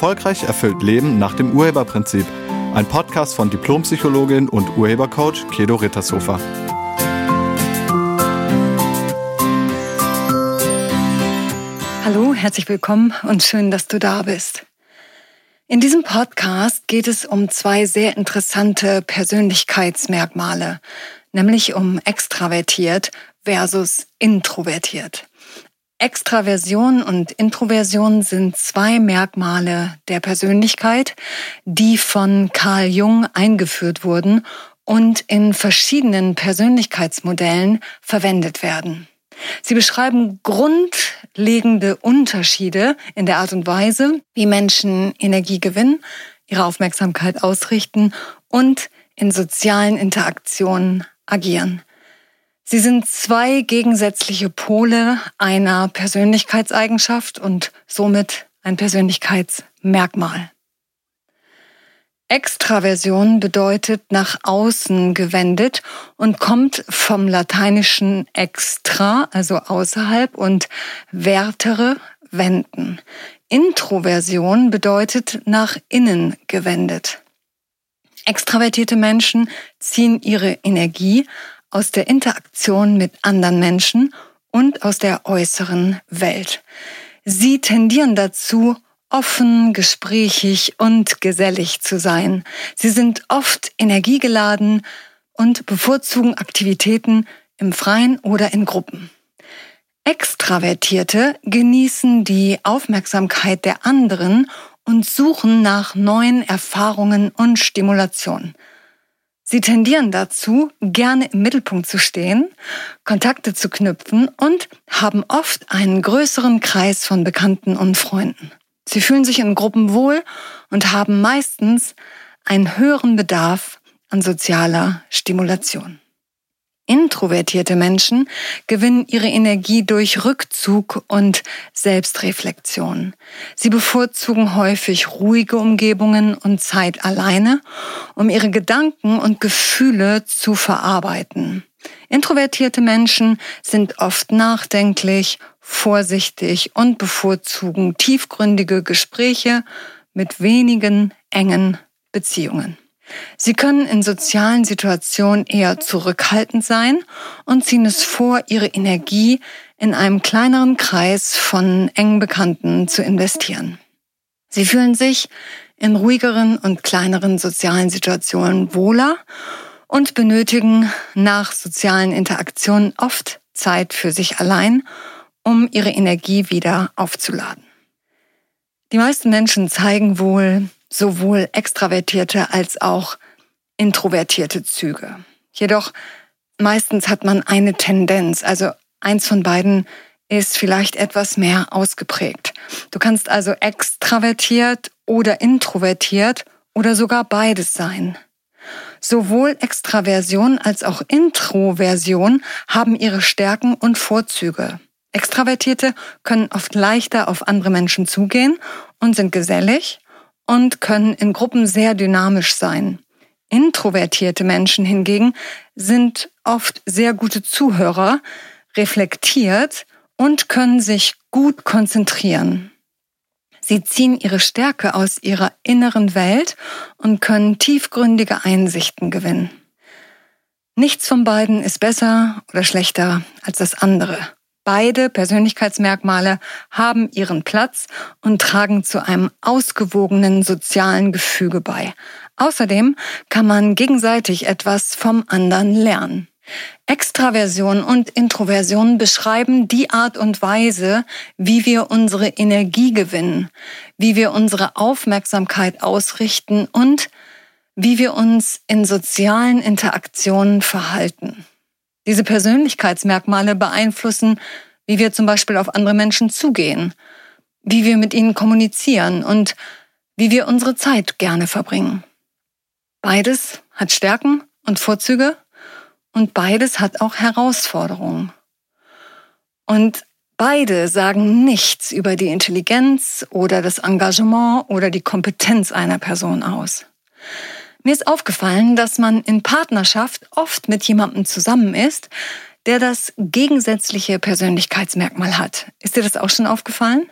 Erfolgreich erfüllt Leben nach dem Urheberprinzip. Ein Podcast von Diplompsychologin und Urhebercoach Kedo Rittershofer. Hallo, herzlich willkommen und schön, dass du da bist. In diesem Podcast geht es um zwei sehr interessante Persönlichkeitsmerkmale, nämlich um extravertiert versus introvertiert. Extraversion und Introversion sind zwei Merkmale der Persönlichkeit, die von Carl Jung eingeführt wurden und in verschiedenen Persönlichkeitsmodellen verwendet werden. Sie beschreiben grundlegende Unterschiede in der Art und Weise, wie Menschen Energie gewinnen, ihre Aufmerksamkeit ausrichten und in sozialen Interaktionen agieren. Sie sind zwei gegensätzliche Pole einer Persönlichkeitseigenschaft und somit ein Persönlichkeitsmerkmal. Extraversion bedeutet nach außen gewendet und kommt vom lateinischen extra, also außerhalb, und vertere, wenden. Introversion bedeutet nach innen gewendet. Extravertierte Menschen ziehen ihre Energie aus der Interaktion mit anderen Menschen und aus der äußeren Welt. Sie tendieren dazu, offen, gesprächig und gesellig zu sein. Sie sind oft energiegeladen und bevorzugen Aktivitäten im Freien oder in Gruppen. Extravertierte genießen die Aufmerksamkeit der anderen und suchen nach neuen Erfahrungen und Stimulation. Sie tendieren dazu, gerne im Mittelpunkt zu stehen, Kontakte zu knüpfen und haben oft einen größeren Kreis von Bekannten und Freunden. Sie fühlen sich in Gruppen wohl und haben meistens einen höheren Bedarf an sozialer Stimulation. Introvertierte Menschen gewinnen ihre Energie durch Rückzug und Selbstreflexion. Sie bevorzugen häufig ruhige Umgebungen und Zeit alleine, um ihre Gedanken und Gefühle zu verarbeiten. Introvertierte Menschen sind oft nachdenklich, vorsichtig und bevorzugen tiefgründige Gespräche mit wenigen engen Beziehungen. Sie können in sozialen Situationen eher zurückhaltend sein und ziehen es vor, ihre Energie in einem kleineren Kreis von engen Bekannten zu investieren. Sie fühlen sich in ruhigeren und kleineren sozialen Situationen wohler und benötigen nach sozialen Interaktionen oft Zeit für sich allein, um ihre Energie wieder aufzuladen. Die meisten Menschen zeigen wohl sowohl extravertierte als auch introvertierte Züge. Jedoch meistens hat man eine Tendenz, also eins von beiden ist vielleicht etwas mehr ausgeprägt. Du kannst also extravertiert oder introvertiert oder sogar beides sein. Sowohl Extraversion als auch Introversion haben ihre Stärken und Vorzüge. Extravertierte können oft leichter auf andere Menschen zugehen und sind gesellig und können in Gruppen sehr dynamisch sein. Introvertierte Menschen hingegen sind oft sehr gute Zuhörer, reflektiert und können sich gut konzentrieren. Sie ziehen ihre Stärke aus ihrer inneren Welt und können tiefgründige Einsichten gewinnen. Nichts von beiden ist besser oder schlechter als das andere. Beide Persönlichkeitsmerkmale haben ihren Platz und tragen zu einem ausgewogenen sozialen Gefüge bei. Außerdem kann man gegenseitig etwas vom anderen lernen. Extraversion und Introversion beschreiben die Art und Weise, wie wir unsere Energie gewinnen, wie wir unsere Aufmerksamkeit ausrichten und wie wir uns in sozialen Interaktionen verhalten. Diese Persönlichkeitsmerkmale beeinflussen, wie wir zum Beispiel auf andere Menschen zugehen, wie wir mit ihnen kommunizieren und wie wir unsere Zeit gerne verbringen. Beides hat Stärken und Vorzüge und beides hat auch Herausforderungen. Und beide sagen nichts über die Intelligenz oder das Engagement oder die Kompetenz einer Person aus. Mir ist aufgefallen, dass man in Partnerschaft oft mit jemandem zusammen ist, der das gegensätzliche Persönlichkeitsmerkmal hat. Ist dir das auch schon aufgefallen?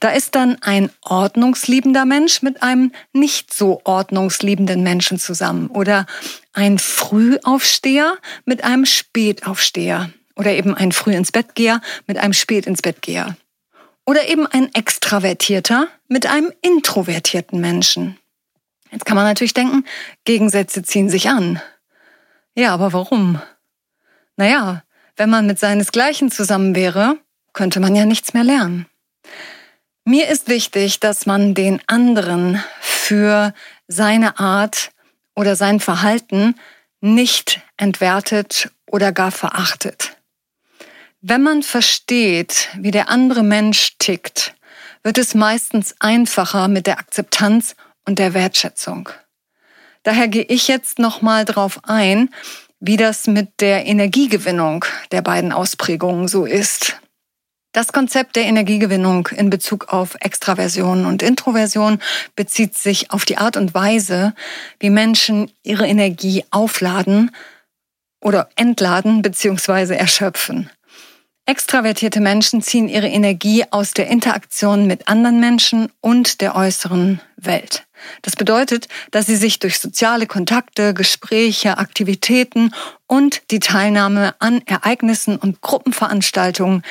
Da ist dann ein ordnungsliebender Mensch mit einem nicht so ordnungsliebenden Menschen zusammen oder ein Frühaufsteher mit einem Spätaufsteher oder eben ein Früh ins Bettgeher mit einem Spät ins Bettgeher oder eben ein Extravertierter mit einem introvertierten Menschen. Jetzt kann man natürlich denken, Gegensätze ziehen sich an. Ja, aber warum? Naja, wenn man mit seinesgleichen zusammen wäre, könnte man ja nichts mehr lernen. Mir ist wichtig, dass man den anderen für seine Art oder sein Verhalten nicht entwertet oder gar verachtet. Wenn man versteht, wie der andere Mensch tickt, wird es meistens einfacher mit der Akzeptanz und der Wertschätzung. Daher gehe ich jetzt nochmal drauf ein, wie das mit der Energiegewinnung der beiden Ausprägungen so ist. Das Konzept der Energiegewinnung in Bezug auf Extraversion und Introversion bezieht sich auf die Art und Weise, wie Menschen ihre Energie aufladen oder entladen bzw. erschöpfen. Extravertierte Menschen ziehen ihre Energie aus der Interaktion mit anderen Menschen und der äußeren Welt. Das bedeutet, dass sie sich durch soziale Kontakte, Gespräche, Aktivitäten und die Teilnahme an Ereignissen und Gruppenveranstaltungen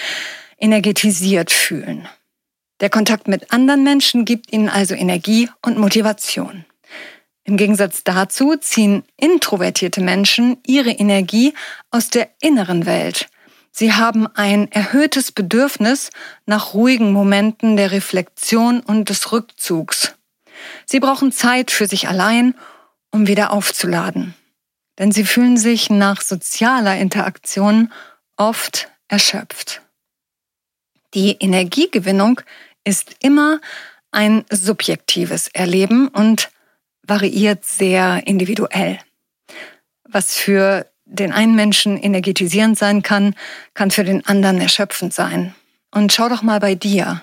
energetisiert fühlen. Der Kontakt mit anderen Menschen gibt ihnen also Energie und Motivation. Im Gegensatz dazu ziehen introvertierte Menschen ihre Energie aus der inneren Welt. Sie haben ein erhöhtes Bedürfnis nach ruhigen Momenten der Reflexion und des Rückzugs. Sie brauchen Zeit für sich allein, um wieder aufzuladen. Denn sie fühlen sich nach sozialer Interaktion oft erschöpft. Die Energiegewinnung ist immer ein subjektives Erleben und variiert sehr individuell. Was für den einen Menschen energetisierend sein kann, kann für den anderen erschöpfend sein. Und schau doch mal bei dir.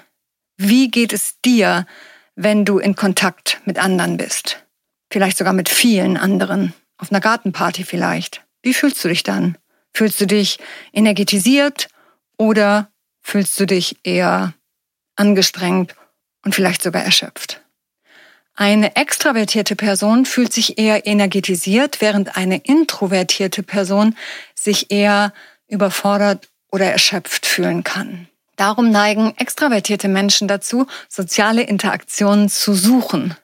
Wie geht es dir, wenn du in Kontakt mit anderen bist? Vielleicht sogar mit vielen anderen. Auf einer Gartenparty vielleicht. Wie fühlst du dich dann? Fühlst du dich energetisiert oder fühlst du dich eher angestrengt und vielleicht sogar erschöpft. Eine extravertierte Person fühlt sich eher energetisiert, während eine introvertierte Person sich eher überfordert oder erschöpft fühlen kann. Darum neigen extravertierte Menschen dazu, soziale Interaktionen zu suchen.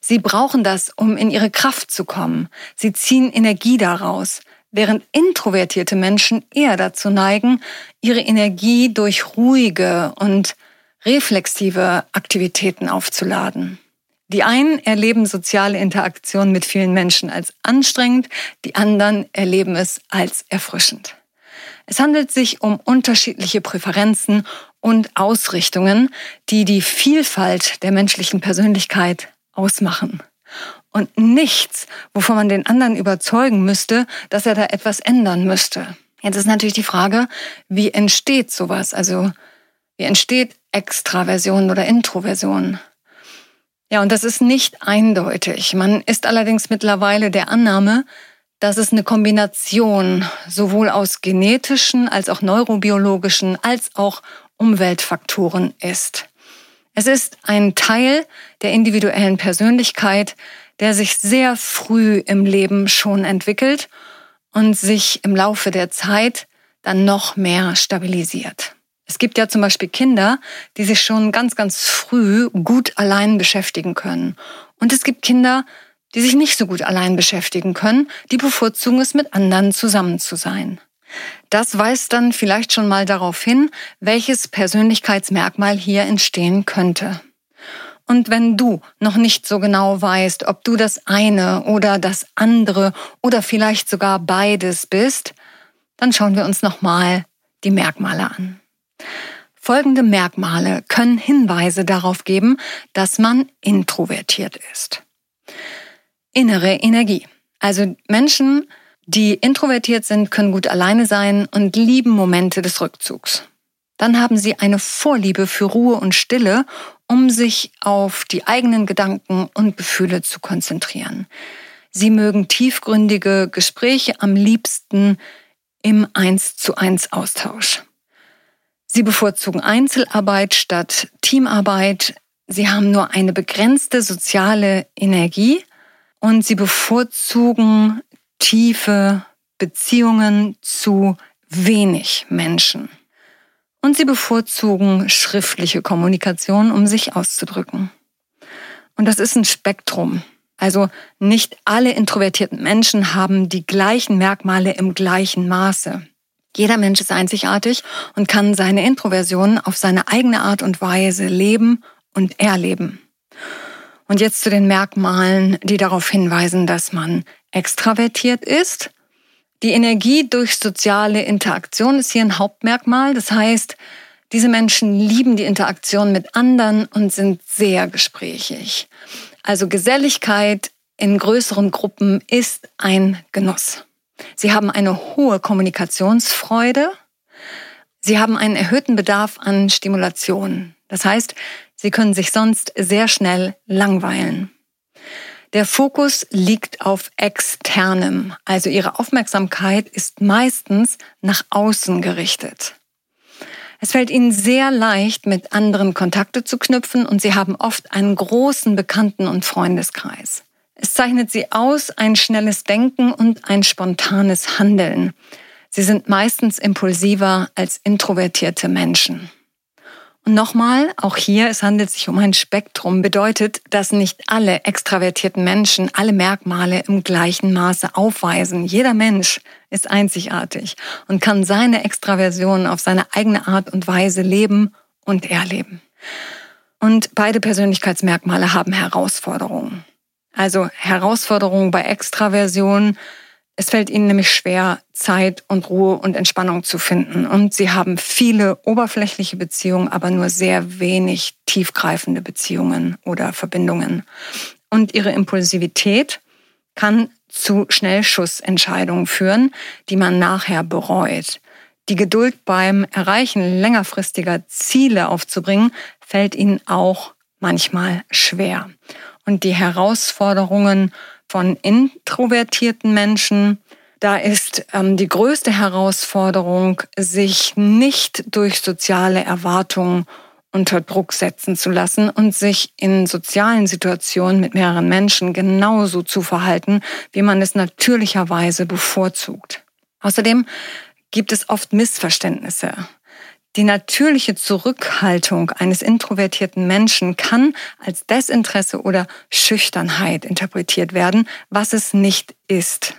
Sie brauchen das, um in ihre Kraft zu kommen. Sie ziehen Energie daraus während introvertierte Menschen eher dazu neigen, ihre Energie durch ruhige und reflexive Aktivitäten aufzuladen. Die einen erleben soziale Interaktion mit vielen Menschen als anstrengend, die anderen erleben es als erfrischend. Es handelt sich um unterschiedliche Präferenzen und Ausrichtungen, die die Vielfalt der menschlichen Persönlichkeit ausmachen und nichts, wovon man den anderen überzeugen müsste, dass er da etwas ändern müsste. Jetzt ist natürlich die Frage, wie entsteht sowas? Also wie entsteht Extraversion oder Introversion? Ja, und das ist nicht eindeutig. Man ist allerdings mittlerweile der Annahme, dass es eine Kombination sowohl aus genetischen als auch neurobiologischen als auch Umweltfaktoren ist. Es ist ein Teil der individuellen Persönlichkeit, der sich sehr früh im Leben schon entwickelt und sich im Laufe der Zeit dann noch mehr stabilisiert. Es gibt ja zum Beispiel Kinder, die sich schon ganz, ganz früh gut allein beschäftigen können. Und es gibt Kinder, die sich nicht so gut allein beschäftigen können, die bevorzugen es, mit anderen zusammen zu sein. Das weist dann vielleicht schon mal darauf hin, welches Persönlichkeitsmerkmal hier entstehen könnte. Und wenn du noch nicht so genau weißt, ob du das eine oder das andere oder vielleicht sogar beides bist, dann schauen wir uns nochmal die Merkmale an. Folgende Merkmale können Hinweise darauf geben, dass man introvertiert ist. Innere Energie. Also Menschen, die introvertiert sind, können gut alleine sein und lieben Momente des Rückzugs. Dann haben sie eine Vorliebe für Ruhe und Stille um sich auf die eigenen Gedanken und Gefühle zu konzentrieren. Sie mögen tiefgründige Gespräche am liebsten im Eins zu eins Austausch. Sie bevorzugen Einzelarbeit statt Teamarbeit. Sie haben nur eine begrenzte soziale Energie und sie bevorzugen tiefe Beziehungen zu wenig Menschen. Und sie bevorzugen schriftliche Kommunikation, um sich auszudrücken. Und das ist ein Spektrum. Also nicht alle introvertierten Menschen haben die gleichen Merkmale im gleichen Maße. Jeder Mensch ist einzigartig und kann seine Introversion auf seine eigene Art und Weise leben und erleben. Und jetzt zu den Merkmalen, die darauf hinweisen, dass man extravertiert ist. Die Energie durch soziale Interaktion ist hier ein Hauptmerkmal. Das heißt, diese Menschen lieben die Interaktion mit anderen und sind sehr gesprächig. Also Geselligkeit in größeren Gruppen ist ein Genuss. Sie haben eine hohe Kommunikationsfreude. Sie haben einen erhöhten Bedarf an Stimulation. Das heißt, sie können sich sonst sehr schnell langweilen. Der Fokus liegt auf externem, also ihre Aufmerksamkeit ist meistens nach außen gerichtet. Es fällt ihnen sehr leicht, mit anderen Kontakte zu knüpfen und sie haben oft einen großen Bekannten- und Freundeskreis. Es zeichnet sie aus ein schnelles Denken und ein spontanes Handeln. Sie sind meistens impulsiver als introvertierte Menschen. Nochmal, auch hier, es handelt sich um ein Spektrum, bedeutet, dass nicht alle extravertierten Menschen alle Merkmale im gleichen Maße aufweisen. Jeder Mensch ist einzigartig und kann seine Extraversion auf seine eigene Art und Weise leben und erleben. Und beide Persönlichkeitsmerkmale haben Herausforderungen. Also Herausforderungen bei Extraversion. Es fällt ihnen nämlich schwer, Zeit und Ruhe und Entspannung zu finden. Und sie haben viele oberflächliche Beziehungen, aber nur sehr wenig tiefgreifende Beziehungen oder Verbindungen. Und ihre Impulsivität kann zu Schnellschussentscheidungen führen, die man nachher bereut. Die Geduld beim Erreichen längerfristiger Ziele aufzubringen, fällt ihnen auch manchmal schwer und die Herausforderungen von introvertierten Menschen. Da ist ähm, die größte Herausforderung, sich nicht durch soziale Erwartungen unter Druck setzen zu lassen und sich in sozialen Situationen mit mehreren Menschen genauso zu verhalten, wie man es natürlicherweise bevorzugt. Außerdem gibt es oft Missverständnisse. Die natürliche Zurückhaltung eines introvertierten Menschen kann als Desinteresse oder Schüchternheit interpretiert werden, was es nicht ist.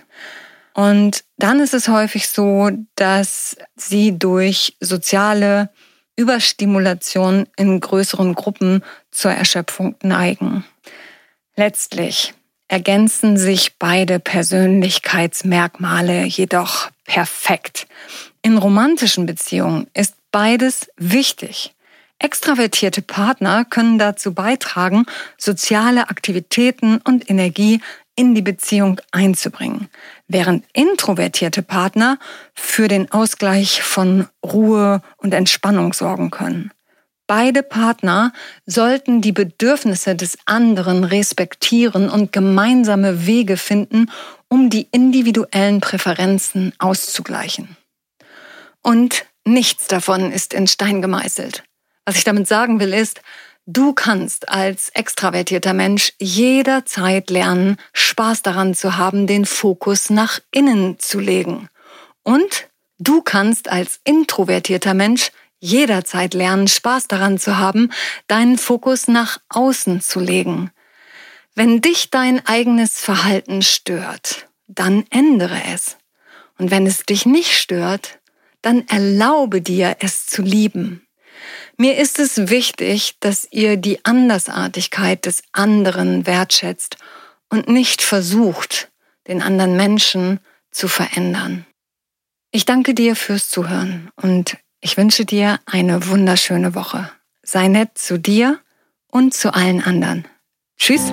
Und dann ist es häufig so, dass sie durch soziale Überstimulation in größeren Gruppen zur Erschöpfung neigen. Letztlich ergänzen sich beide Persönlichkeitsmerkmale jedoch perfekt. In romantischen Beziehungen ist beides wichtig. Extravertierte Partner können dazu beitragen, soziale Aktivitäten und Energie in die Beziehung einzubringen, während introvertierte Partner für den Ausgleich von Ruhe und Entspannung sorgen können. Beide Partner sollten die Bedürfnisse des anderen respektieren und gemeinsame Wege finden, um die individuellen Präferenzen auszugleichen. Und Nichts davon ist in Stein gemeißelt. Was ich damit sagen will ist, du kannst als extravertierter Mensch jederzeit lernen, Spaß daran zu haben, den Fokus nach innen zu legen. Und du kannst als introvertierter Mensch jederzeit lernen, Spaß daran zu haben, deinen Fokus nach außen zu legen. Wenn dich dein eigenes Verhalten stört, dann ändere es. Und wenn es dich nicht stört, dann erlaube dir, es zu lieben. Mir ist es wichtig, dass ihr die Andersartigkeit des anderen wertschätzt und nicht versucht, den anderen Menschen zu verändern. Ich danke dir fürs Zuhören und ich wünsche dir eine wunderschöne Woche. Sei nett zu dir und zu allen anderen. Tschüss.